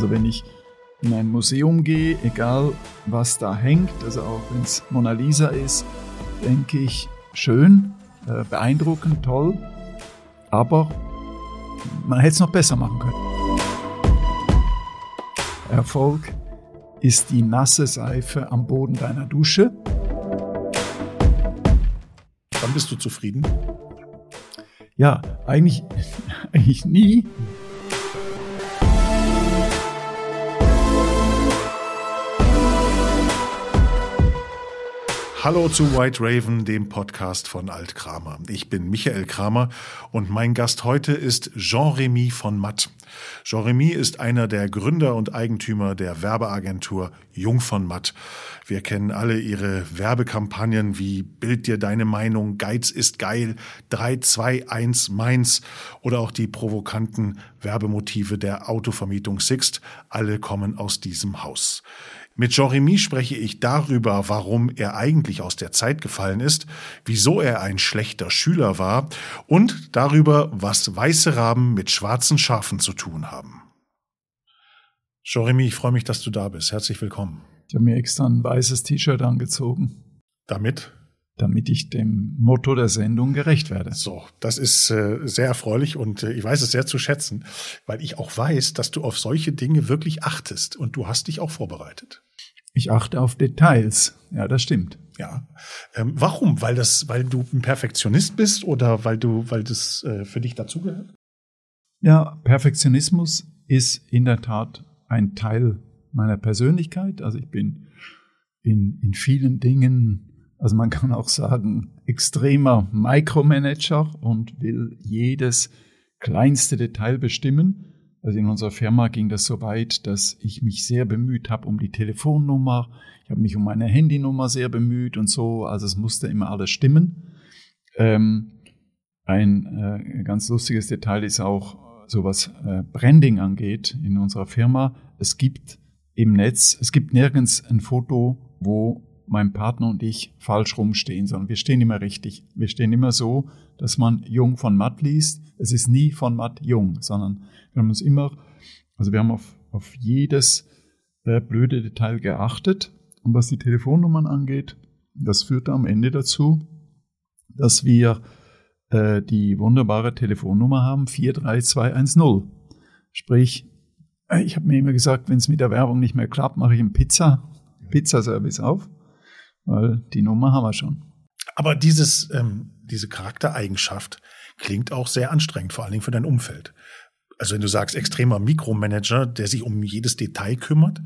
Also wenn ich in ein Museum gehe, egal was da hängt, also auch wenn es Mona Lisa ist, denke ich, schön, äh, beeindruckend, toll, aber man hätte es noch besser machen können. Erfolg ist die nasse Seife am Boden deiner Dusche. Wann bist du zufrieden? Ja, eigentlich, eigentlich nie. Hallo zu White Raven, dem Podcast von Alt Kramer. Ich bin Michael Kramer und mein Gast heute ist Jean-Remy von Matt. Jean-Remy ist einer der Gründer und Eigentümer der Werbeagentur Jung von Matt. Wir kennen alle ihre Werbekampagnen wie Bild dir deine Meinung, Geiz ist geil, 321 Mainz oder auch die provokanten Werbemotive der Autovermietung Sixt. Alle kommen aus diesem Haus. Mit Jean-Remy spreche ich darüber, warum er eigentlich aus der Zeit gefallen ist, wieso er ein schlechter Schüler war und darüber, was weiße Raben mit schwarzen Schafen zu tun haben. Jean-Remy, ich freue mich, dass du da bist. Herzlich willkommen. Ich habe mir extra ein weißes T-Shirt angezogen. Damit? damit ich dem Motto der Sendung gerecht werde. So, das ist äh, sehr erfreulich und äh, ich weiß es sehr zu schätzen, weil ich auch weiß, dass du auf solche Dinge wirklich achtest und du hast dich auch vorbereitet. Ich achte auf Details. Ja, das stimmt. Ja. Ähm, warum? Weil das, weil du ein Perfektionist bist oder weil du, weil das äh, für dich dazugehört? Ja, Perfektionismus ist in der Tat ein Teil meiner Persönlichkeit. Also ich bin in, in vielen Dingen also man kann auch sagen, extremer Micromanager und will jedes kleinste Detail bestimmen. Also in unserer Firma ging das so weit, dass ich mich sehr bemüht habe um die Telefonnummer. Ich habe mich um meine Handynummer sehr bemüht und so. Also es musste immer alles stimmen. Ähm, ein äh, ganz lustiges Detail ist auch so was äh, Branding angeht in unserer Firma. Es gibt im Netz, es gibt nirgends ein Foto, wo mein Partner und ich falsch rumstehen, sondern wir stehen immer richtig. Wir stehen immer so, dass man Jung von Matt liest. Es ist nie von Matt Jung, sondern wir haben uns immer, also wir haben auf, auf jedes äh, blöde Detail geachtet. Und was die Telefonnummern angeht, das führte am Ende dazu, dass wir äh, die wunderbare Telefonnummer haben, 43210. Sprich, äh, ich habe mir immer gesagt, wenn es mit der Werbung nicht mehr klappt, mache ich einen Pizza, Pizzaservice auf weil die Nummer haben wir schon. Aber dieses, ähm, diese Charaktereigenschaft klingt auch sehr anstrengend, vor allen Dingen für dein Umfeld. Also wenn du sagst, extremer Mikromanager, der sich um jedes Detail kümmert,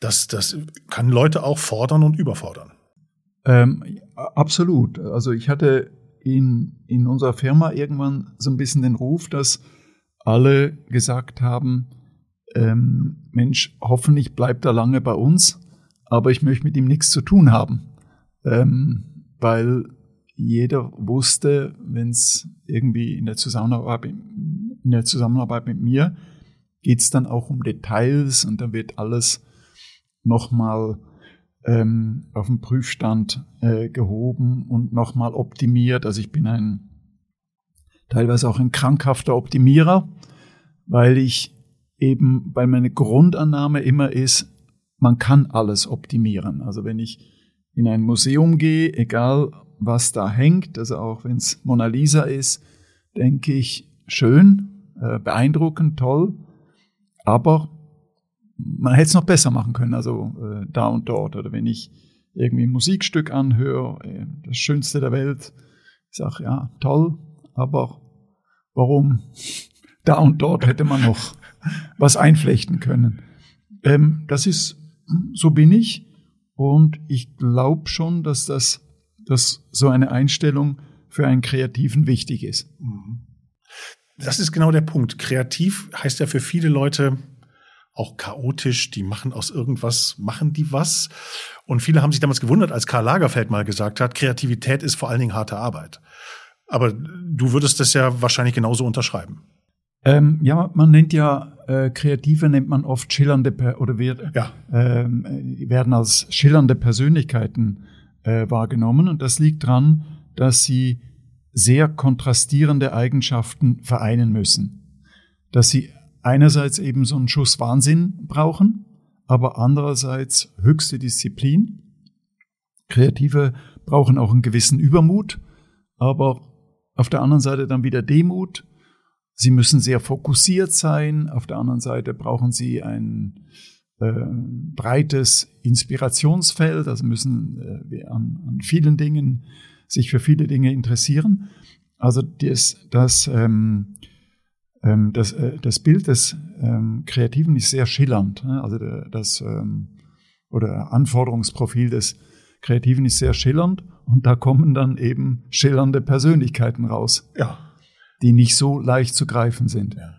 das, das kann Leute auch fordern und überfordern. Ähm, absolut. Also ich hatte in, in unserer Firma irgendwann so ein bisschen den Ruf, dass alle gesagt haben, ähm, Mensch, hoffentlich bleibt er lange bei uns, aber ich möchte mit ihm nichts zu tun haben ähm, weil jeder wusste, wenn es irgendwie in der Zusammenarbeit in der Zusammenarbeit mit mir geht es dann auch um Details und dann wird alles nochmal ähm, auf den Prüfstand äh, gehoben und nochmal optimiert. Also ich bin ein teilweise auch ein krankhafter Optimierer, weil ich eben, weil meine Grundannahme immer ist, man kann alles optimieren. Also wenn ich in ein Museum gehe, egal was da hängt, also auch wenn es Mona Lisa ist, denke ich, schön, äh, beeindruckend, toll, aber man hätte es noch besser machen können, also äh, da und dort. Oder wenn ich irgendwie ein Musikstück anhöre, äh, das Schönste der Welt, ich sage, ja, toll, aber warum da und dort hätte man noch was einflechten können? Ähm, das ist, so bin ich. Und ich glaube schon, dass das, dass so eine Einstellung für einen Kreativen wichtig ist. Mhm. Das ist genau der Punkt. Kreativ heißt ja für viele Leute auch chaotisch. Die machen aus irgendwas, machen die was. Und viele haben sich damals gewundert, als Karl Lagerfeld mal gesagt hat, Kreativität ist vor allen Dingen harte Arbeit. Aber du würdest das ja wahrscheinlich genauso unterschreiben. Ähm, ja, man nennt ja äh, Kreative nennt man oft schillernde per oder wird, ja. ähm, werden als schillernde Persönlichkeiten äh, wahrgenommen und das liegt dran, dass sie sehr kontrastierende Eigenschaften vereinen müssen, dass sie einerseits eben so einen Schuss Wahnsinn brauchen, aber andererseits höchste Disziplin. Kreative brauchen auch einen gewissen Übermut, aber auf der anderen Seite dann wieder Demut. Sie müssen sehr fokussiert sein. Auf der anderen Seite brauchen sie ein äh, breites Inspirationsfeld, also müssen äh, an, an, vielen Dingen sich für viele Dinge interessieren. Also das, das, ähm, ähm, das, äh, das Bild des ähm, Kreativen ist sehr schillernd. Ne? Also das ähm, oder Anforderungsprofil des Kreativen ist sehr schillernd und da kommen dann eben schillernde Persönlichkeiten raus. Ja. Die nicht so leicht zu greifen sind. Ja.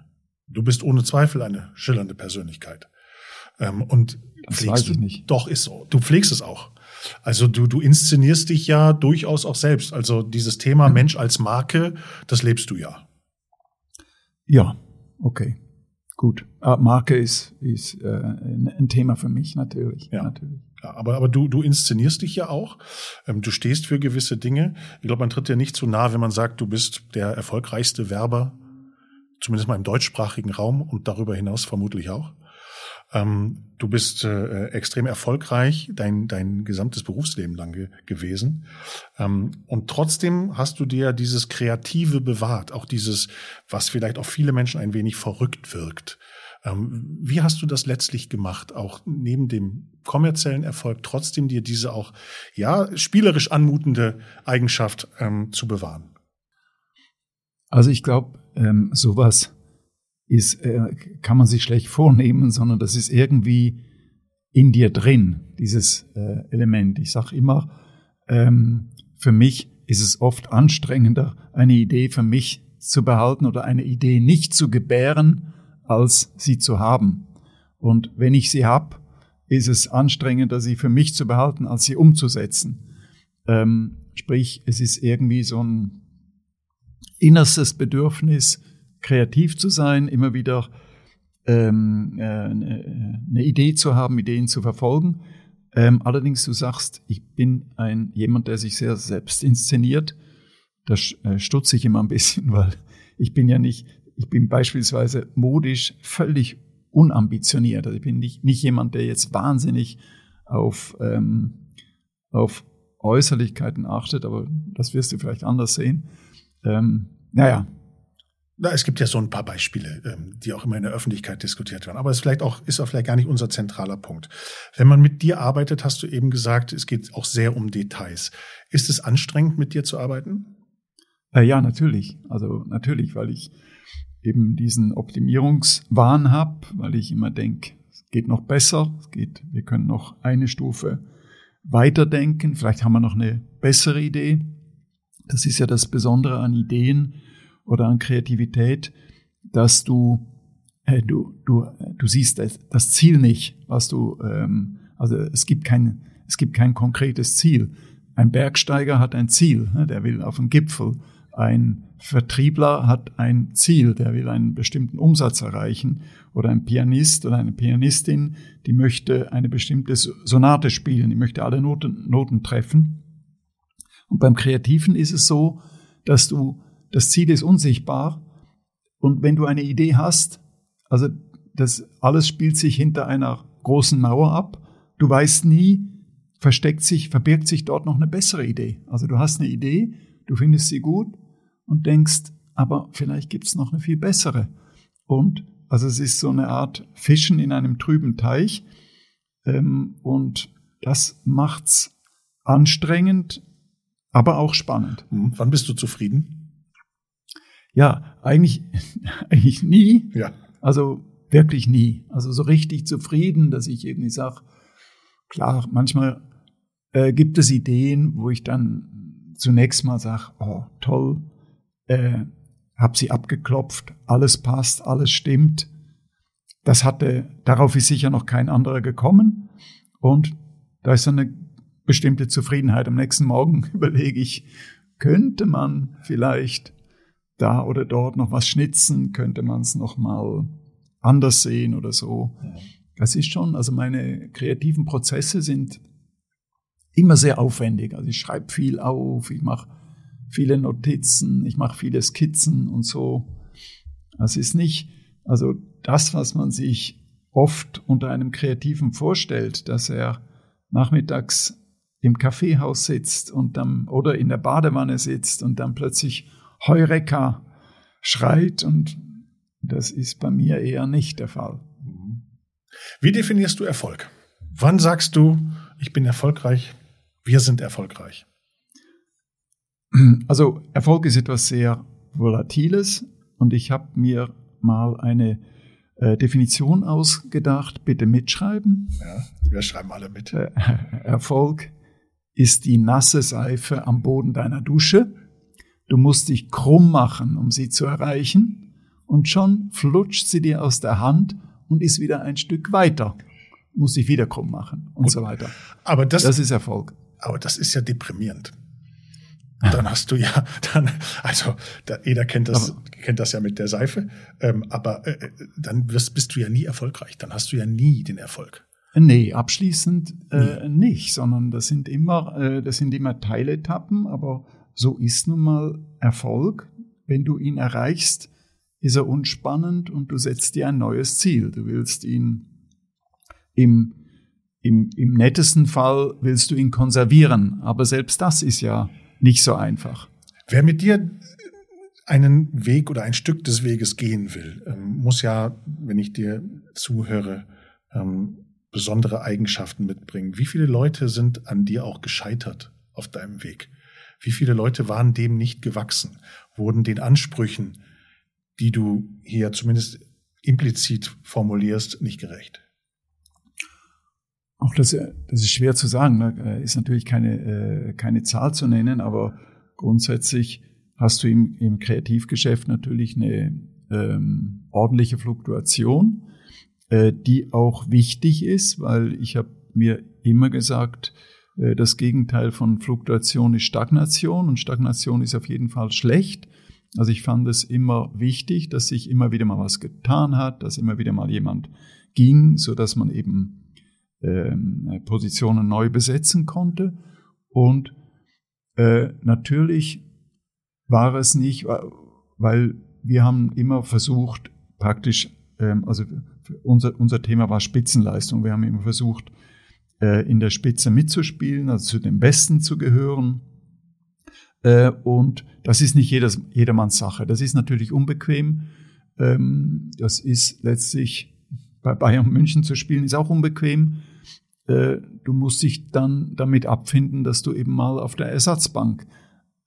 Du bist ohne Zweifel eine schillernde Persönlichkeit. Ähm, und das pflegst weiß ich nicht. Doch, ist so. Du pflegst es auch. Also du, du inszenierst dich ja durchaus auch selbst. Also dieses Thema mhm. Mensch als Marke, das lebst du ja. Ja, okay. Gut. Ah, Marke ist, ist äh, ein Thema für mich, natürlich. Ja. natürlich. Ja, aber, aber du, du inszenierst dich ja auch. Ähm, du stehst für gewisse Dinge. Ich glaube, man tritt dir nicht zu nah, wenn man sagt, du bist der erfolgreichste Werber, zumindest mal im deutschsprachigen Raum und darüber hinaus vermutlich auch. Ähm, du bist äh, extrem erfolgreich, dein, dein gesamtes Berufsleben lang ge gewesen. Ähm, und trotzdem hast du dir dieses Kreative bewahrt, auch dieses, was vielleicht auf viele Menschen ein wenig verrückt wirkt. Ähm, wie hast du das letztlich gemacht, auch neben dem kommerziellen Erfolg trotzdem dir diese auch ja spielerisch anmutende Eigenschaft ähm, zu bewahren? Also ich glaube, ähm, sowas ist, äh, kann man sich schlecht vornehmen, sondern das ist irgendwie in dir drin, dieses äh, Element. Ich sage immer, ähm, für mich ist es oft anstrengender, eine Idee für mich zu behalten oder eine Idee nicht zu gebären, als sie zu haben. Und wenn ich sie habe, ist es anstrengender, sie für mich zu behalten, als sie umzusetzen. Ähm, sprich, es ist irgendwie so ein innerstes Bedürfnis, kreativ zu sein, immer wieder ähm, äh, eine Idee zu haben, Ideen zu verfolgen. Ähm, allerdings, du sagst, ich bin ein jemand, der sich sehr selbst inszeniert. Da äh, stutze ich immer ein bisschen, weil ich bin ja nicht ich bin beispielsweise modisch völlig unambitioniert. Also ich bin nicht, nicht jemand, der jetzt wahnsinnig auf, ähm, auf Äußerlichkeiten achtet, aber das wirst du vielleicht anders sehen. Ähm, naja. Na, es gibt ja so ein paar Beispiele, ähm, die auch immer in der Öffentlichkeit diskutiert werden. Aber es vielleicht auch, ist auch vielleicht gar nicht unser zentraler Punkt. Wenn man mit dir arbeitet, hast du eben gesagt, es geht auch sehr um Details. Ist es anstrengend, mit dir zu arbeiten? Äh, ja, natürlich. Also natürlich, weil ich eben diesen Optimierungswahn habe, weil ich immer denke, es geht noch besser, es geht, wir können noch eine Stufe weiterdenken, vielleicht haben wir noch eine bessere Idee. Das ist ja das Besondere an Ideen oder an Kreativität, dass du äh, du du du siehst das, das Ziel nicht, was du ähm, also es gibt kein es gibt kein konkretes Ziel. Ein Bergsteiger hat ein Ziel, ne, der will auf den Gipfel. Ein Vertriebler hat ein Ziel, der will einen bestimmten Umsatz erreichen. Oder ein Pianist oder eine Pianistin, die möchte eine bestimmte Sonate spielen, die möchte alle Noten, Noten treffen. Und beim Kreativen ist es so, dass du, das Ziel ist unsichtbar. Und wenn du eine Idee hast, also das alles spielt sich hinter einer großen Mauer ab. Du weißt nie, versteckt sich, verbirgt sich dort noch eine bessere Idee. Also du hast eine Idee, du findest sie gut und denkst, aber vielleicht gibt's noch eine viel bessere. Und also es ist so eine Art Fischen in einem trüben Teich. Ähm, und das macht's anstrengend, aber auch spannend. Mhm. Wann bist du zufrieden? Ja, eigentlich, eigentlich nie. Ja. Also wirklich nie. Also so richtig zufrieden, dass ich irgendwie sage, klar, manchmal äh, gibt es Ideen, wo ich dann zunächst mal sage, oh, toll, äh, habe sie abgeklopft, alles passt, alles stimmt. Das hatte, darauf ist sicher noch kein anderer gekommen. Und da ist eine bestimmte Zufriedenheit. Am nächsten Morgen überlege ich, könnte man vielleicht da oder dort noch was schnitzen, könnte man es noch mal anders sehen oder so. Das ist schon, also meine kreativen Prozesse sind immer sehr aufwendig. Also ich schreibe viel auf, ich mache viele Notizen, ich mache viele Skizzen und so. Das ist nicht, also das, was man sich oft unter einem Kreativen vorstellt, dass er nachmittags im Kaffeehaus sitzt und dann, oder in der Badewanne sitzt und dann plötzlich Heureka schreit und das ist bei mir eher nicht der Fall. Wie definierst du Erfolg? Wann sagst du, ich bin erfolgreich, wir sind erfolgreich? Also Erfolg ist etwas sehr Volatiles und ich habe mir mal eine äh, Definition ausgedacht. Bitte mitschreiben. Ja, wir schreiben alle mit. Äh, Erfolg ist die nasse Seife am Boden deiner Dusche. Du musst dich krumm machen, um sie zu erreichen, und schon flutscht sie dir aus der Hand und ist wieder ein Stück weiter. Muss sich wieder krumm machen und, und so weiter. Aber das, das ist Erfolg. Aber das ist ja deprimierend. Dann hast du ja, dann, also da, jeder kennt das, aber, kennt das ja mit der Seife, ähm, aber äh, dann wirst, bist du ja nie erfolgreich. Dann hast du ja nie den Erfolg. Nee, abschließend äh, nicht, sondern das sind immer, äh, das sind immer Teiletappen, aber so ist nun mal Erfolg. Wenn du ihn erreichst, ist er unspannend und du setzt dir ein neues Ziel. Du willst ihn im, im, im nettesten Fall willst du ihn konservieren, aber selbst das ist ja nicht so einfach. Wer mit dir einen Weg oder ein Stück des Weges gehen will, ähm, muss ja, wenn ich dir zuhöre, ähm, besondere Eigenschaften mitbringen. Wie viele Leute sind an dir auch gescheitert auf deinem Weg? Wie viele Leute waren dem nicht gewachsen, wurden den Ansprüchen, die du hier zumindest implizit formulierst, nicht gerecht? Auch das, das ist schwer zu sagen, ne? ist natürlich keine, äh, keine Zahl zu nennen, aber grundsätzlich hast du im, im Kreativgeschäft natürlich eine ähm, ordentliche Fluktuation äh, die auch wichtig ist, weil ich habe mir immer gesagt, äh, das Gegenteil von Fluktuation ist Stagnation und Stagnation ist auf jeden Fall schlecht. Also ich fand es immer wichtig, dass sich immer wieder mal was getan hat, dass immer wieder mal jemand ging, so dass man eben Positionen neu besetzen konnte. Und äh, natürlich war es nicht, weil wir haben immer versucht, praktisch, ähm, also unser, unser Thema war Spitzenleistung. Wir haben immer versucht, äh, in der Spitze mitzuspielen, also zu den Besten zu gehören. Äh, und das ist nicht jedes, jedermanns Sache. Das ist natürlich unbequem. Ähm, das ist letztlich bei Bayern München zu spielen, ist auch unbequem. Äh, du musst dich dann damit abfinden, dass du eben mal auf der Ersatzbank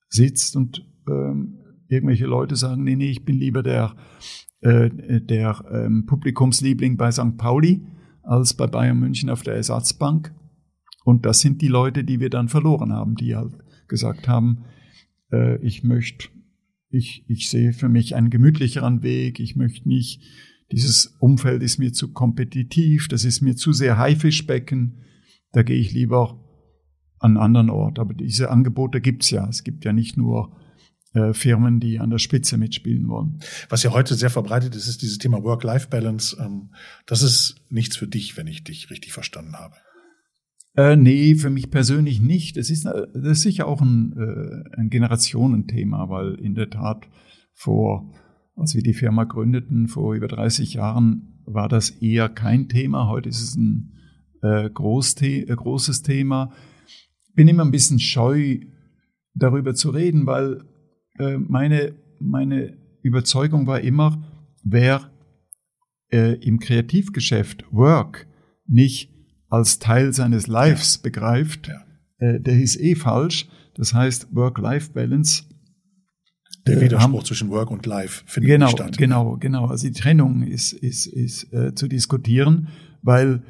sitzt und ähm, irgendwelche Leute sagen, nee, nee, ich bin lieber der äh, der ähm, Publikumsliebling bei St. Pauli als bei Bayern München auf der Ersatzbank. Und das sind die Leute, die wir dann verloren haben, die halt gesagt haben, äh, ich möchte, ich, ich sehe für mich einen gemütlicheren Weg, ich möchte nicht, dieses Umfeld ist mir zu kompetitiv, das ist mir zu sehr Haifischbecken, da gehe ich lieber an einen anderen Ort. Aber diese Angebote gibt's ja. Es gibt ja nicht nur äh, Firmen, die an der Spitze mitspielen wollen. Was ja heute sehr verbreitet ist, ist dieses Thema Work-Life-Balance. Ähm, das ist nichts für dich, wenn ich dich richtig verstanden habe. Äh, nee, für mich persönlich nicht. Das ist, das ist sicher auch ein, äh, ein Generationenthema, weil in der Tat vor, als wir die Firma gründeten, vor über 30 Jahren, war das eher kein Thema. Heute ist es ein äh, Großthe äh, großes Thema. Bin immer ein bisschen scheu, darüber zu reden, weil äh, meine, meine Überzeugung war immer, wer äh, im Kreativgeschäft Work nicht als Teil seines Lives ja. begreift, ja. Äh, der ist eh falsch. Das heißt, Work-Life-Balance. Der äh, Widerspruch haben, zwischen Work und Life findet genau, nicht statt. Genau, genau. Also die Trennung ist, ist, ist äh, zu diskutieren, weil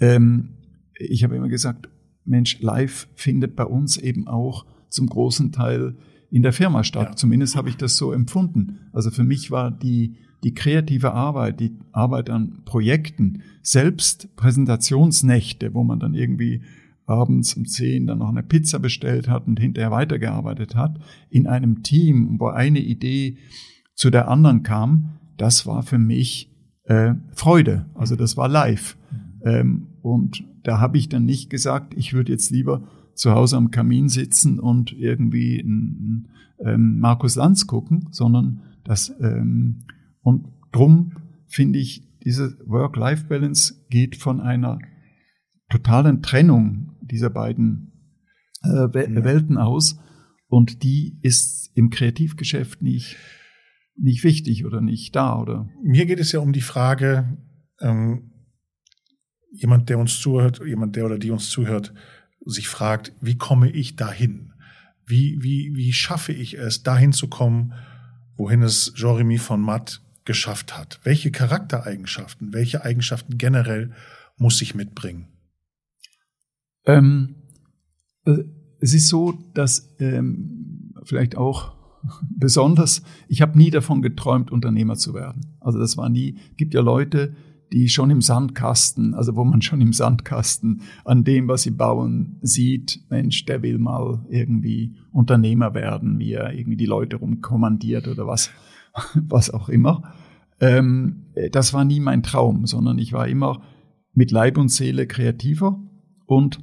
ähm, ich habe immer gesagt, Mensch, Life findet bei uns eben auch zum großen Teil in der Firma statt. Ja. Zumindest habe ich das so empfunden. Also für mich war die, die kreative Arbeit, die Arbeit an Projekten, selbst Präsentationsnächte, wo man dann irgendwie abends um zehn dann noch eine Pizza bestellt hat und hinterher weitergearbeitet hat, in einem Team, wo eine Idee zu der anderen kam, das war für mich äh, Freude. Also das war live. Ähm, und da habe ich dann nicht gesagt, ich würde jetzt lieber zu Hause am Kamin sitzen und irgendwie einen, ähm, Markus Lanz gucken, sondern das ähm, und drum finde ich, diese Work-Life-Balance geht von einer totalen Trennung dieser beiden äh. Welten aus. Und die ist im Kreativgeschäft nicht, nicht wichtig oder nicht da, oder? Mir geht es ja um die Frage, ähm, jemand, der uns zuhört, jemand, der oder die uns zuhört, sich fragt, wie komme ich dahin? Wie, wie, wie schaffe ich es, dahin zu kommen, wohin es Jeremy von Matt geschafft hat? Welche Charaktereigenschaften, welche Eigenschaften generell muss ich mitbringen? Ähm, äh, es ist so, dass ähm, vielleicht auch besonders, ich habe nie davon geträumt, Unternehmer zu werden. Also das war nie, gibt ja Leute, die schon im Sandkasten, also wo man schon im Sandkasten an dem, was sie bauen, sieht, Mensch, der will mal irgendwie Unternehmer werden, wie er irgendwie die Leute rumkommandiert oder was, was auch immer. Ähm, das war nie mein Traum, sondern ich war immer mit Leib und Seele kreativer und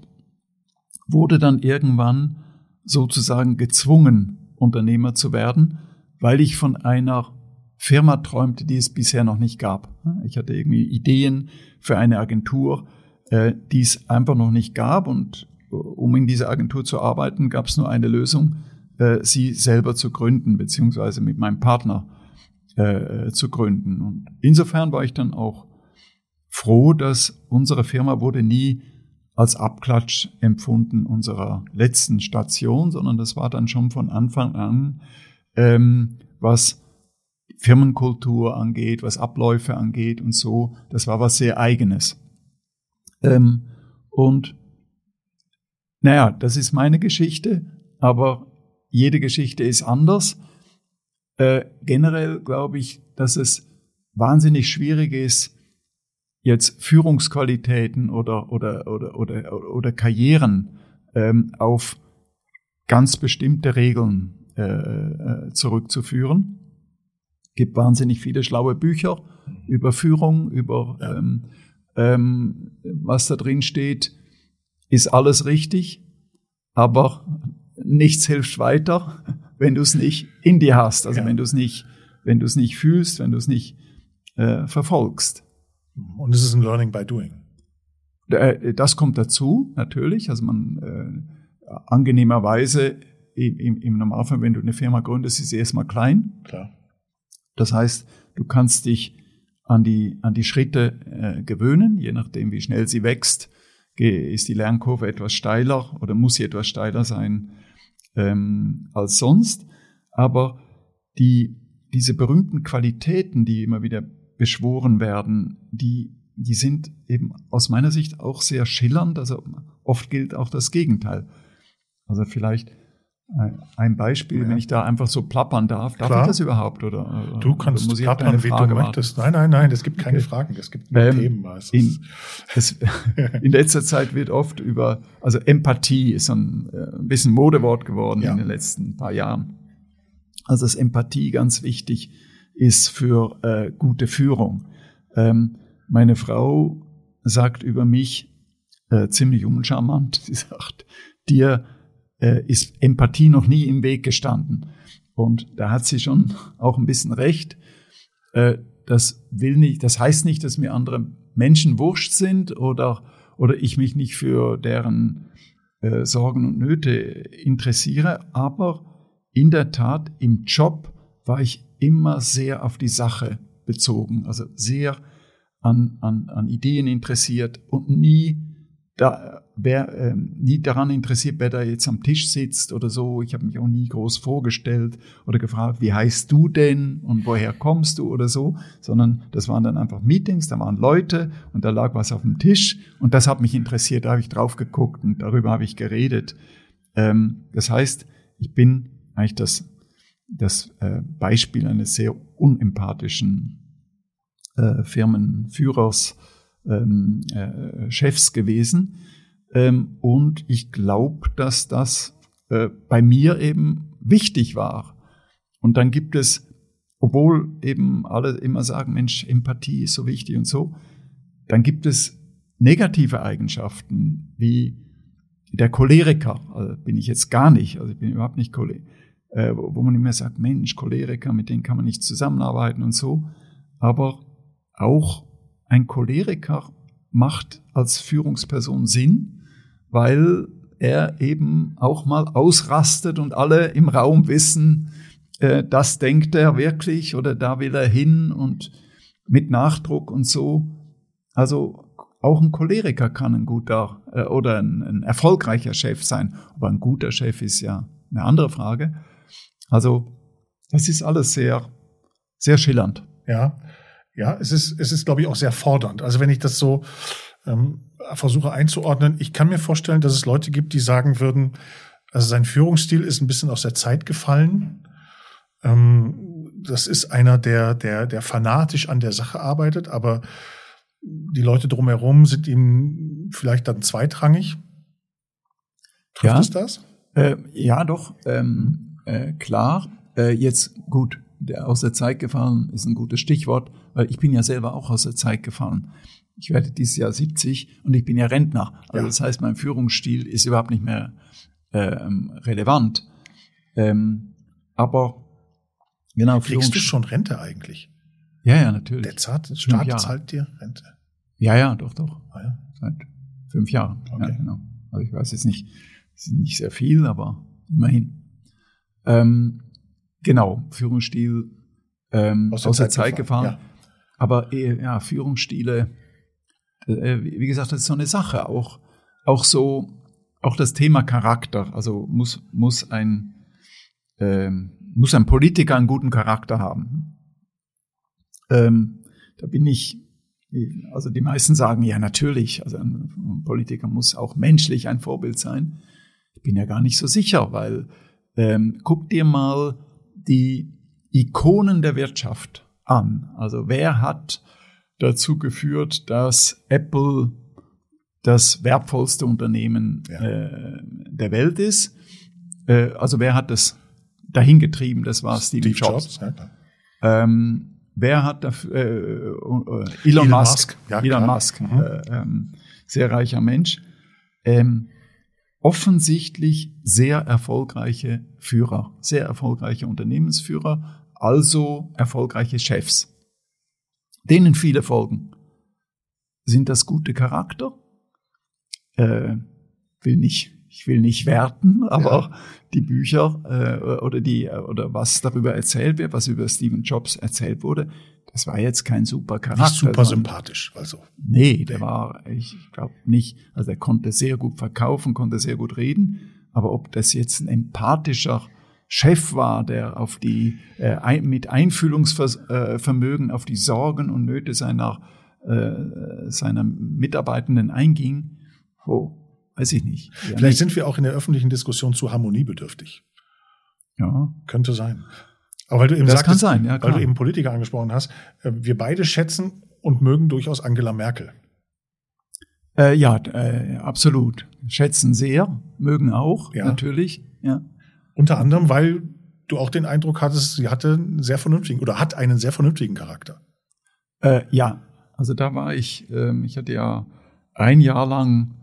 wurde dann irgendwann sozusagen gezwungen, Unternehmer zu werden, weil ich von einer Firma träumte, die es bisher noch nicht gab. Ich hatte irgendwie Ideen für eine Agentur, äh, die es einfach noch nicht gab. Und äh, um in dieser Agentur zu arbeiten, gab es nur eine Lösung, äh, sie selber zu gründen, beziehungsweise mit meinem Partner zu gründen. Und insofern war ich dann auch froh, dass unsere Firma wurde nie als Abklatsch empfunden unserer letzten Station, sondern das war dann schon von Anfang an, ähm, was Firmenkultur angeht, was Abläufe angeht und so. Das war was sehr eigenes. Ähm, und naja, das ist meine Geschichte, aber jede Geschichte ist anders. Äh, generell glaube ich, dass es wahnsinnig schwierig ist, jetzt Führungsqualitäten oder, oder, oder, oder, oder Karrieren ähm, auf ganz bestimmte Regeln äh, äh zurückzuführen gibt wahnsinnig viele schlaue Bücher über Führung, über ähm, ähm, was da drin steht, ist alles richtig, aber nichts hilft weiter, wenn du es nicht in dir hast, also ja. wenn du es nicht, wenn du es nicht fühlst, wenn du es nicht äh, verfolgst. Und es ist ein Learning by Doing. Äh, das kommt dazu, natürlich. Also man äh, angenehmerweise im, im Normalfall, wenn du eine Firma gründest, ist sie erstmal klein. Klar. Das heißt, du kannst dich an die, an die Schritte äh, gewöhnen, je nachdem, wie schnell sie wächst, ist die Lernkurve etwas steiler oder muss sie etwas steiler sein ähm, als sonst. Aber die, diese berühmten Qualitäten, die immer wieder beschworen werden, die, die sind eben aus meiner Sicht auch sehr schillernd. Also oft gilt auch das Gegenteil. Also vielleicht ein Beispiel, ja. wenn ich da einfach so plappern darf. Darf Klar. ich das überhaupt? Oder, du kannst oder plappern, wie du möchtest. Nein, nein, nein, es gibt keine okay. Fragen, es gibt nur ähm, Themen. In, es, in letzter Zeit wird oft über, also Empathie ist ein, äh, ein bisschen Modewort geworden ja. in den letzten paar Jahren. Also dass Empathie ganz wichtig ist für äh, gute Führung. Ähm, meine Frau sagt über mich äh, ziemlich uncharmant, sie sagt, dir äh, ist Empathie noch nie im Weg gestanden. Und da hat sie schon auch ein bisschen recht. Äh, das will nicht, das heißt nicht, dass mir andere Menschen wurscht sind oder, oder ich mich nicht für deren äh, Sorgen und Nöte interessiere. Aber in der Tat, im Job war ich immer sehr auf die Sache bezogen, also sehr an, an, an Ideen interessiert und nie da, wer äh, nie daran interessiert, wer da jetzt am Tisch sitzt oder so. Ich habe mich auch nie groß vorgestellt oder gefragt, wie heißt du denn und woher kommst du oder so, sondern das waren dann einfach Meetings, da waren Leute und da lag was auf dem Tisch und das hat mich interessiert, da habe ich drauf geguckt und darüber habe ich geredet. Ähm, das heißt, ich bin eigentlich das, das äh, Beispiel eines sehr unempathischen äh, Firmenführers, ähm, äh, Chefs gewesen. Ähm, und ich glaube, dass das äh, bei mir eben wichtig war. Und dann gibt es, obwohl eben alle immer sagen, Mensch, Empathie ist so wichtig und so, dann gibt es negative Eigenschaften wie der Choleriker. Also bin ich jetzt gar nicht, also ich bin überhaupt nicht Choleriker. Äh, wo man immer sagt, Mensch, Choleriker, mit denen kann man nicht zusammenarbeiten und so. Aber auch ein Choleriker macht als Führungsperson Sinn, weil er eben auch mal ausrastet und alle im Raum wissen, äh, das denkt er wirklich oder da will er hin und mit Nachdruck und so. Also auch ein Choleriker kann ein guter äh, oder ein, ein erfolgreicher Chef sein. Aber ein guter Chef ist ja eine andere Frage. Also das ist alles sehr, sehr schillernd. Ja, ja, es ist, es ist, glaube ich, auch sehr fordernd. Also wenn ich das so ähm, versuche einzuordnen, ich kann mir vorstellen, dass es Leute gibt, die sagen würden, also sein Führungsstil ist ein bisschen aus der Zeit gefallen. Ähm, das ist einer, der, der, der fanatisch an der Sache arbeitet, aber die Leute drumherum sind ihm vielleicht dann zweitrangig. Trifft ja, es das? Äh, ja, doch. Ähm, äh, klar. Äh, jetzt gut, der aus der Zeit gefallen ist ein gutes Stichwort, weil ich bin ja selber auch aus der Zeit gefallen. Ich werde dieses Jahr 70 und ich bin ja Rentner. Also ja. das heißt, mein Führungsstil ist überhaupt nicht mehr ähm, relevant. Ähm, aber genau. Kriegst du schon Rente eigentlich? Ja, ja, natürlich. Der Staat zahlt dir Rente? Ja, ja, doch, doch. Ah, ja. Seit fünf Jahren. Okay. Ja, genau. Also ich weiß jetzt nicht, es ist nicht sehr viel, aber immerhin. Ähm, genau, Führungsstil ähm, aus der, aus der Zeit, Zeit gefahren. Ja. Aber äh, ja, Führungsstile, äh, wie gesagt, das ist so eine Sache. Auch, auch so, auch das Thema Charakter. Also muss, muss ein, ähm, muss ein Politiker einen guten Charakter haben. Ähm, da bin ich, also die meisten sagen ja natürlich, also ein Politiker muss auch menschlich ein Vorbild sein. Ich bin ja gar nicht so sicher, weil ähm, guck dir mal die Ikonen der Wirtschaft an. Also wer hat dazu geführt, dass Apple das wertvollste Unternehmen ja. äh, der Welt ist? Äh, also wer hat das dahin getrieben? Das war Steve, Steve Jobs. Jobs ja, ähm, Wer hat dafür, äh, äh, Elon, Elon Musk, Musk. Ja, Elon klar. Musk, mhm. äh, ähm, sehr reicher Mensch, ähm, offensichtlich sehr erfolgreiche Führer, sehr erfolgreiche Unternehmensführer, also erfolgreiche Chefs, denen viele folgen. Sind das gute Charakter? Äh, will nicht ich will nicht werten, aber ja. die Bücher äh, oder die oder was darüber erzählt wird, was über Stephen Jobs erzählt wurde, das war jetzt kein super Charakter. Nicht super sympathisch, also. Nee, der nee. war, ich glaube nicht, also er konnte sehr gut verkaufen, konnte sehr gut reden, aber ob das jetzt ein empathischer Chef war, der auf die äh, mit Einfühlungsvermögen auf die Sorgen und Nöte seiner äh, seiner Mitarbeitenden einging, oh, Weiß ich nicht. Ja, Vielleicht nicht. sind wir auch in der öffentlichen Diskussion zu harmoniebedürftig. Ja. Könnte sein. Aber weil du eben das sagtest, sein, ja, weil du eben Politiker angesprochen hast, äh, wir beide schätzen und mögen durchaus Angela Merkel. Äh, ja, äh, absolut. Schätzen sehr, mögen auch, ja. natürlich. Ja. Unter anderem, weil du auch den Eindruck hattest, sie hatte einen sehr vernünftigen oder hat einen sehr vernünftigen Charakter. Äh, ja, also da war ich, äh, ich hatte ja ein Jahr lang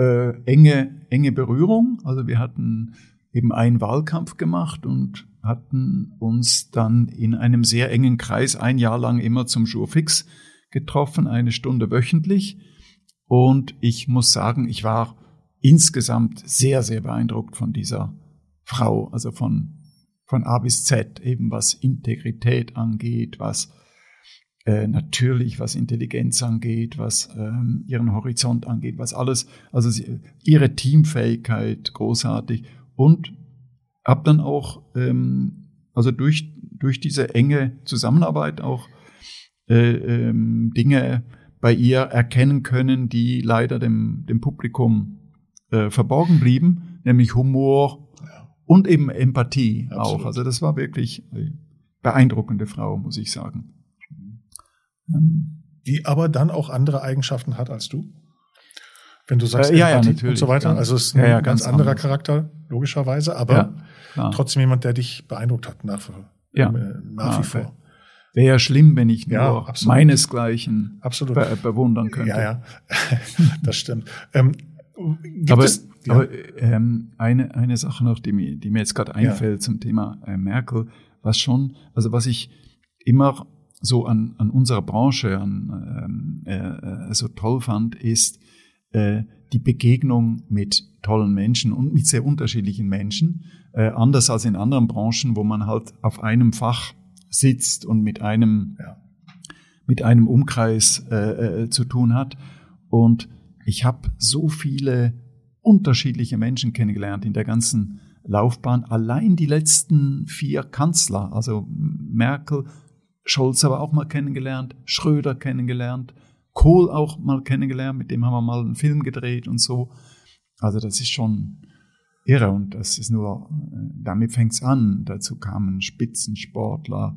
äh, enge, enge Berührung. Also wir hatten eben einen Wahlkampf gemacht und hatten uns dann in einem sehr engen Kreis ein Jahr lang immer zum Schurfix getroffen, eine Stunde wöchentlich. Und ich muss sagen, ich war insgesamt sehr, sehr beeindruckt von dieser Frau, also von, von A bis Z, eben was Integrität angeht, was äh, natürlich, was Intelligenz angeht, was ähm, ihren Horizont angeht, was alles, also sie, ihre Teamfähigkeit großartig und habe dann auch, ähm, also durch, durch diese enge Zusammenarbeit auch äh, ähm, Dinge bei ihr erkennen können, die leider dem, dem Publikum äh, verborgen blieben, nämlich Humor ja. und eben Empathie Absolut. auch. Also das war wirklich eine beeindruckende Frau, muss ich sagen. Die aber dann auch andere Eigenschaften hat als du? Wenn du sagst, äh, ja, ja, natürlich, und so weiter. Also es ist ein ja, ja, ganz, ganz anderer anders. Charakter, logischerweise, aber trotzdem jemand, der dich beeindruckt hat, nach, ja. Äh, nach wie vor. Wäre ja schlimm, wenn ich nur absolut. meinesgleichen absolut. Be bewundern könnte. Ja, ja, das stimmt. Ähm, aber, es, ja. aber ähm, eine, eine Sache noch, die mir, die mir jetzt gerade einfällt zum Thema äh, Merkel, was schon, also was ich immer so an, an unserer Branche an, ähm, äh, so toll fand, ist äh, die Begegnung mit tollen Menschen und mit sehr unterschiedlichen Menschen. Äh, anders als in anderen Branchen, wo man halt auf einem Fach sitzt und mit einem, ja. mit einem Umkreis äh, äh, zu tun hat. Und ich habe so viele unterschiedliche Menschen kennengelernt in der ganzen Laufbahn. Allein die letzten vier Kanzler, also Merkel, Scholz aber auch mal kennengelernt, Schröder kennengelernt, Kohl auch mal kennengelernt, mit dem haben wir mal einen Film gedreht und so. Also das ist schon irre und das ist nur, äh, damit fängt's an. Dazu kamen Spitzensportler,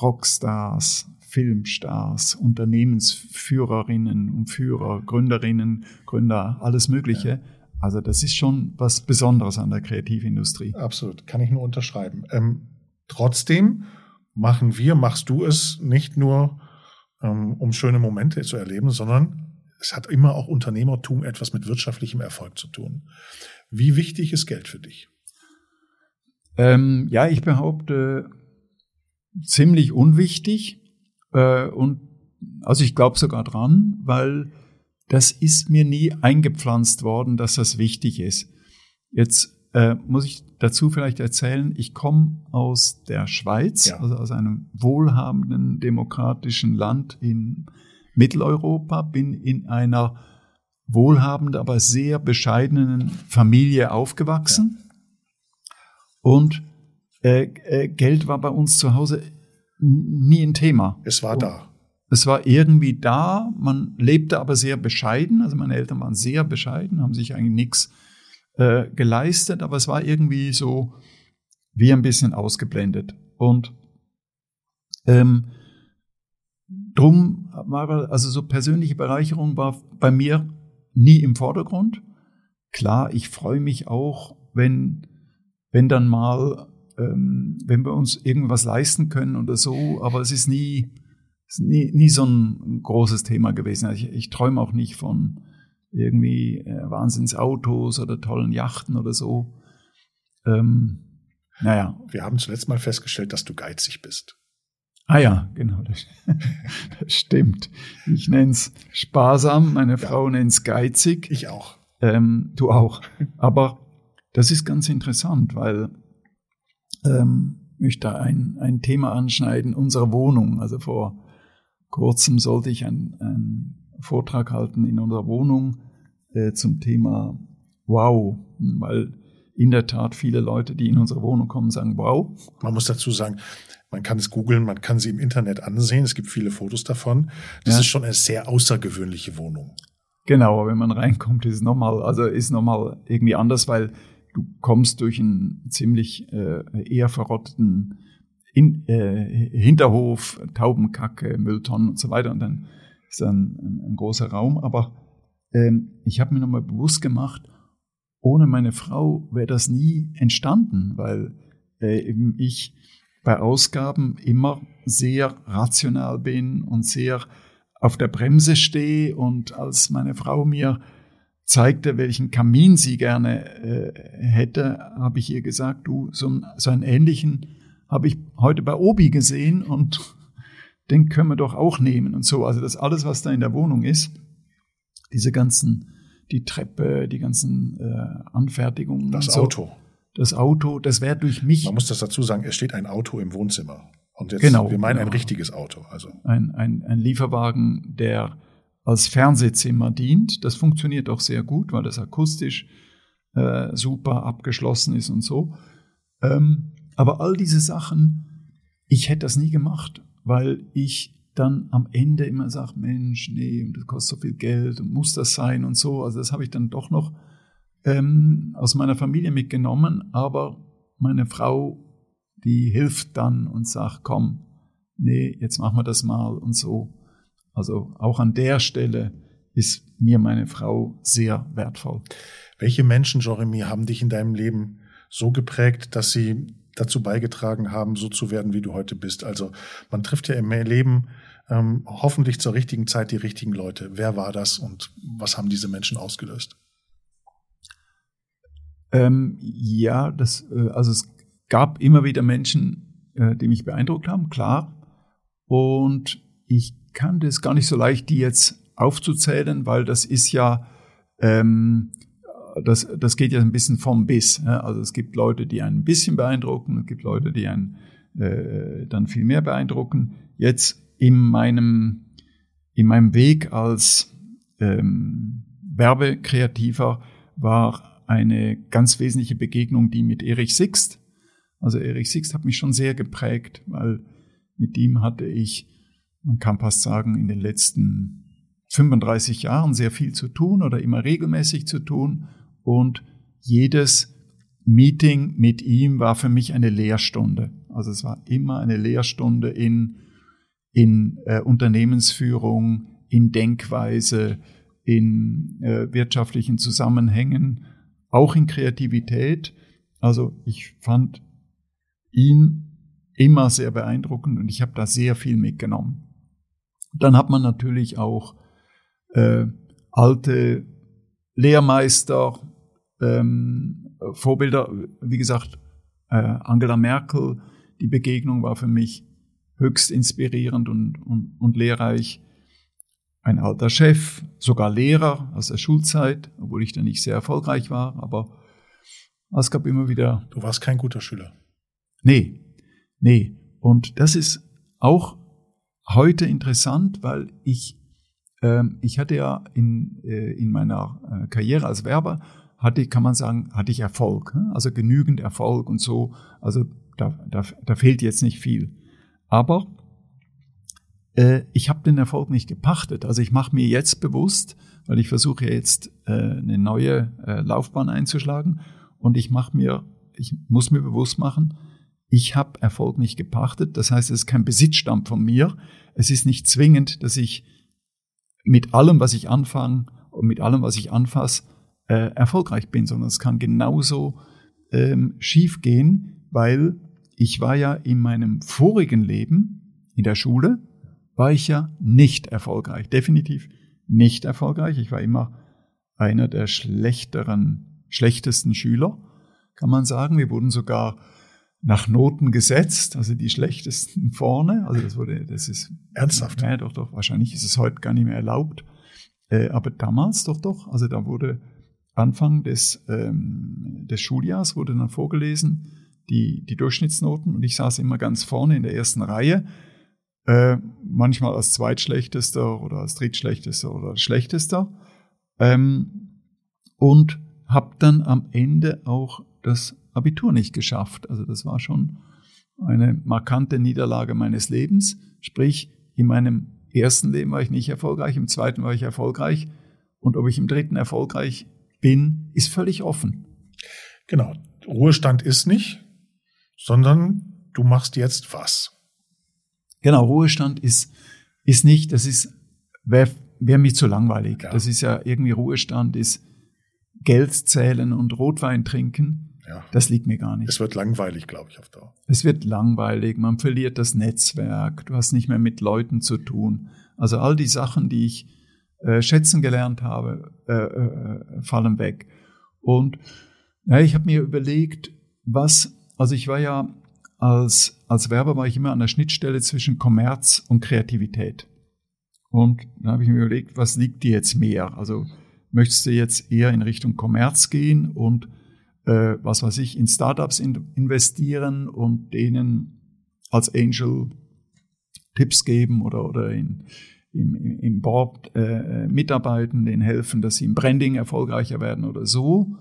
Rockstars, Filmstars, Unternehmensführerinnen und Führer, Gründerinnen, Gründer, alles Mögliche. Ja. Also das ist schon was Besonderes an der Kreativindustrie. Absolut, kann ich nur unterschreiben. Ähm, trotzdem machen wir, machst du es nicht nur, ähm, um schöne Momente zu erleben, sondern es hat immer auch Unternehmertum etwas mit wirtschaftlichem Erfolg zu tun. Wie wichtig ist Geld für dich? Ähm, ja, ich behaupte ziemlich unwichtig äh, und also ich glaube sogar dran, weil das ist mir nie eingepflanzt worden, dass das wichtig ist. Jetzt äh, muss ich dazu vielleicht erzählen, ich komme aus der Schweiz, ja. also aus einem wohlhabenden demokratischen Land in Mitteleuropa, bin in einer wohlhabenden, aber sehr bescheidenen Familie aufgewachsen. Ja. Und äh, äh, Geld war bei uns zu Hause nie ein Thema. Es war da. Es war irgendwie da, man lebte aber sehr bescheiden. Also meine Eltern waren sehr bescheiden, haben sich eigentlich nichts äh, geleistet, aber es war irgendwie so wie ein bisschen ausgeblendet. Und ähm, drum war also so persönliche Bereicherung war bei mir nie im Vordergrund. Klar, ich freue mich auch, wenn wenn dann mal ähm, wenn wir uns irgendwas leisten können oder so, aber es ist nie ist nie, nie so ein großes Thema gewesen. Also ich, ich träume auch nicht von irgendwie äh, Wahnsinnsautos oder tollen Yachten oder so. Ähm, naja. Wir haben zuletzt mal festgestellt, dass du geizig bist. Ah ja, genau, das, das stimmt. Ich nenne es sparsam, meine ja. Frau nennt es geizig. Ich auch. Ähm, du auch. Aber das ist ganz interessant, weil ähm, ich möchte ein, ein Thema anschneiden, unsere Wohnung. Also vor kurzem sollte ich einen Vortrag halten in unserer Wohnung äh, zum Thema Wow, weil in der Tat viele Leute, die in unsere Wohnung kommen, sagen Wow. Man muss dazu sagen, man kann es googeln, man kann sie im Internet ansehen. Es gibt viele Fotos davon. Das ja. ist schon eine sehr außergewöhnliche Wohnung. Genau, aber wenn man reinkommt, ist es nochmal, also ist nochmal irgendwie anders, weil du kommst durch einen ziemlich äh, eher verrotteten in, äh, Hinterhof, Taubenkacke, Mülltonnen und so weiter. Und dann ist dann ein, ein großer Raum. Aber ähm, ich habe mir nochmal bewusst gemacht, ohne meine Frau wäre das nie entstanden, weil äh, eben ich bei Ausgaben immer sehr rational bin und sehr auf der Bremse stehe. Und als meine Frau mir zeigte, welchen Kamin sie gerne äh, hätte, habe ich ihr gesagt, du, so, so einen ähnlichen habe ich heute bei Obi gesehen und den können wir doch auch nehmen und so. Also das alles, was da in der Wohnung ist, diese ganzen, die Treppe, die ganzen äh, Anfertigungen. Das so, Auto. Das Auto, das wäre durch mich. Man muss das dazu sagen, es steht ein Auto im Wohnzimmer. Und jetzt, genau, wir meinen genau. ein richtiges Auto. Also. Ein, ein, ein Lieferwagen, der als Fernsehzimmer dient. Das funktioniert auch sehr gut, weil das akustisch äh, super abgeschlossen ist und so. Ähm, aber all diese Sachen, ich hätte das nie gemacht, weil ich dann am Ende immer sage, Mensch, nee, und das kostet so viel Geld und muss das sein und so. Also das habe ich dann doch noch ähm, aus meiner Familie mitgenommen, aber meine Frau, die hilft dann und sagt, komm, nee, jetzt machen wir das mal und so. Also auch an der Stelle ist mir meine Frau sehr wertvoll. Welche Menschen, Jeremy, haben dich in deinem Leben so geprägt, dass sie dazu beigetragen haben, so zu werden, wie du heute bist. Also man trifft ja im Leben ähm, hoffentlich zur richtigen Zeit die richtigen Leute. Wer war das und was haben diese Menschen ausgelöst? Ähm, ja, das, äh, also es gab immer wieder Menschen, äh, die mich beeindruckt haben, klar. Und ich kann das gar nicht so leicht, die jetzt aufzuzählen, weil das ist ja, ähm, das, das geht ja ein bisschen vom Biss. Also es gibt Leute, die einen ein bisschen beeindrucken, es gibt Leute, die einen äh, dann viel mehr beeindrucken. Jetzt in meinem, in meinem Weg als ähm, Werbekreativer war eine ganz wesentliche Begegnung die mit Erich Sixt. Also Erich Sixt hat mich schon sehr geprägt, weil mit ihm hatte ich, man kann fast sagen, in den letzten 35 Jahren sehr viel zu tun oder immer regelmäßig zu tun und jedes Meeting mit ihm war für mich eine Lehrstunde. Also es war immer eine Lehrstunde in, in äh, Unternehmensführung, in Denkweise, in äh, wirtschaftlichen Zusammenhängen, auch in Kreativität. Also ich fand ihn immer sehr beeindruckend und ich habe da sehr viel mitgenommen. Dann hat man natürlich auch äh, alte Lehrmeister, ähm, Vorbilder, wie gesagt, äh, Angela Merkel, die Begegnung war für mich höchst inspirierend und, und, und lehrreich. Ein alter Chef, sogar Lehrer aus der Schulzeit, obwohl ich da nicht sehr erfolgreich war, aber es gab immer wieder. Du warst kein guter Schüler. Nee, nee. Und das ist auch heute interessant, weil ich ähm, ich hatte ja in, äh, in meiner äh, Karriere als Werber, hatte, kann man sagen, hatte ich Erfolg, ne? also genügend Erfolg und so. Also da, da, da fehlt jetzt nicht viel. Aber äh, ich habe den Erfolg nicht gepachtet. Also ich mache mir jetzt bewusst, weil ich versuche jetzt äh, eine neue äh, Laufbahn einzuschlagen und ich mache mir, ich muss mir bewusst machen, ich habe Erfolg nicht gepachtet. Das heißt, es ist kein Besitzstamm von mir. Es ist nicht zwingend, dass ich mit allem, was ich anfange und mit allem, was ich anfasse, äh, erfolgreich bin, sondern es kann genauso ähm, schief gehen, weil ich war ja in meinem vorigen Leben in der Schule, war ich ja nicht erfolgreich, definitiv nicht erfolgreich. Ich war immer einer der schlechteren, schlechtesten Schüler, kann man sagen. Wir wurden sogar nach Noten gesetzt, also die schlechtesten vorne. Also das wurde, das ist ernsthaft. Ja, doch, doch. Wahrscheinlich ist es heute gar nicht mehr erlaubt, äh, aber damals doch, doch. Also da wurde Anfang des ähm, des Schuljahres wurde dann vorgelesen die die Durchschnittsnoten und ich saß immer ganz vorne in der ersten Reihe, äh, manchmal als zweitschlechtester oder als drittschlechtester oder schlechtester ähm, und habe dann am Ende auch das Abitur nicht geschafft. Also das war schon eine markante Niederlage meines Lebens. Sprich, in meinem ersten Leben war ich nicht erfolgreich, im zweiten war ich erfolgreich. Und ob ich im dritten erfolgreich bin, ist völlig offen. Genau. Ruhestand ist nicht, sondern du machst jetzt was. Genau, Ruhestand ist, ist nicht, das ist, wäre wär mir zu langweilig. Ja. Das ist ja irgendwie Ruhestand, ist Geld zählen und Rotwein trinken. Ja. Das liegt mir gar nicht. Es wird langweilig, glaube ich, auf Dauer. Es wird langweilig, man verliert das Netzwerk, du hast nicht mehr mit Leuten zu tun. Also all die Sachen, die ich äh, schätzen gelernt habe, äh, äh, fallen weg. Und ja, ich habe mir überlegt, was, also ich war ja als, als Werber war ich immer an der Schnittstelle zwischen Kommerz und Kreativität. Und da habe ich mir überlegt, was liegt dir jetzt mehr? Also möchtest du jetzt eher in Richtung Kommerz gehen und äh, was weiß ich, in Startups in, investieren und denen als Angel Tipps geben oder, oder in, im, im Board äh, mitarbeiten, denen helfen, dass sie im Branding erfolgreicher werden oder so?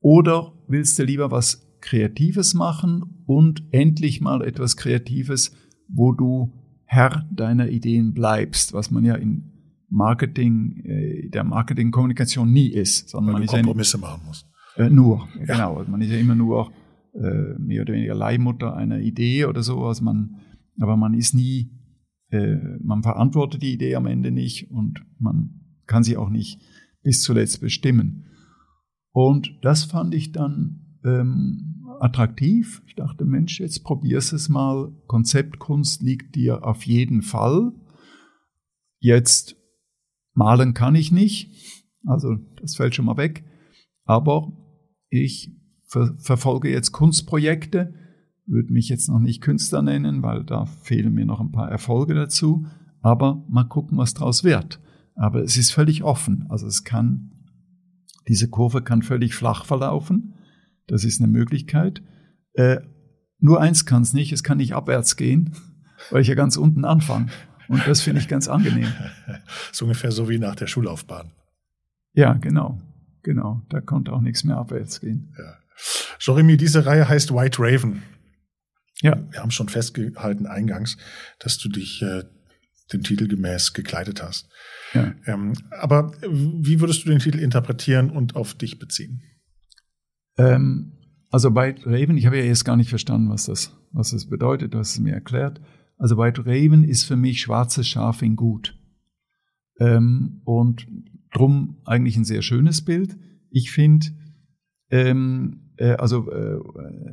Oder willst du lieber was Kreatives machen und endlich mal etwas Kreatives, wo du Herr deiner Ideen bleibst, was man ja in Marketing, äh, der Marketingkommunikation nie ist, sondern Weil man Kompromisse ja machen muss. Äh, nur, ja. genau. Man ist ja immer nur äh, mehr oder weniger Leihmutter einer Idee oder so. Also man, aber man ist nie, äh, man verantwortet die Idee am Ende nicht und man kann sie auch nicht bis zuletzt bestimmen. Und das fand ich dann ähm, attraktiv. Ich dachte, Mensch, jetzt probier's es mal. Konzeptkunst liegt dir auf jeden Fall. Jetzt malen kann ich nicht. Also das fällt schon mal weg. Aber ich ver verfolge jetzt Kunstprojekte, würde mich jetzt noch nicht Künstler nennen, weil da fehlen mir noch ein paar Erfolge dazu. Aber mal gucken, was draus wird. Aber es ist völlig offen. Also es kann, diese Kurve kann völlig flach verlaufen. Das ist eine Möglichkeit. Äh, nur eins kann es nicht, es kann nicht abwärts gehen, weil ich ja ganz unten anfange. Und das finde ich ganz angenehm. so ungefähr so wie nach der Schullaufbahn. Ja, genau. Genau. Da konnte auch nichts mehr abwärts gehen. Ja. Jeremy, diese Reihe heißt White Raven. Ja. Wir haben schon festgehalten eingangs, dass du dich äh, dem Titel gemäß gekleidet hast. Ja. Ähm, aber wie würdest du den Titel interpretieren und auf dich beziehen? Ähm, also White Raven, ich habe ja jetzt gar nicht verstanden, was das, was das bedeutet, du hast es mir erklärt. Also White Raven ist für mich schwarzes Schaf in Gut. Ähm, und drum eigentlich ein sehr schönes Bild. Ich finde, ähm, äh, also äh,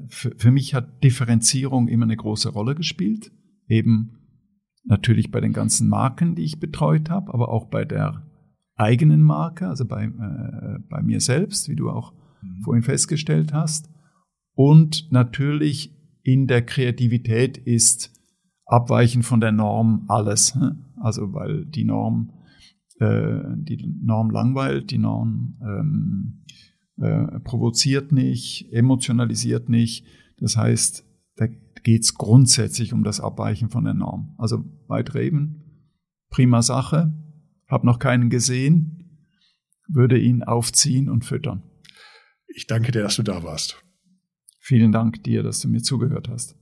für, für mich hat Differenzierung immer eine große Rolle gespielt. Eben natürlich bei den ganzen Marken, die ich betreut habe, aber auch bei der eigenen Marke, also bei, äh, bei mir selbst, wie du auch mhm. vorhin festgestellt hast. Und natürlich in der Kreativität ist Abweichen von der Norm alles. Also weil die Norm, äh, die Norm langweilt, die Norm ähm, äh, provoziert nicht, emotionalisiert nicht. Das heißt, da geht es grundsätzlich um das Abweichen von der Norm. Also weit reden, prima Sache, habe noch keinen gesehen, würde ihn aufziehen und füttern. Ich danke dir, dass du da warst. Vielen Dank dir, dass du mir zugehört hast.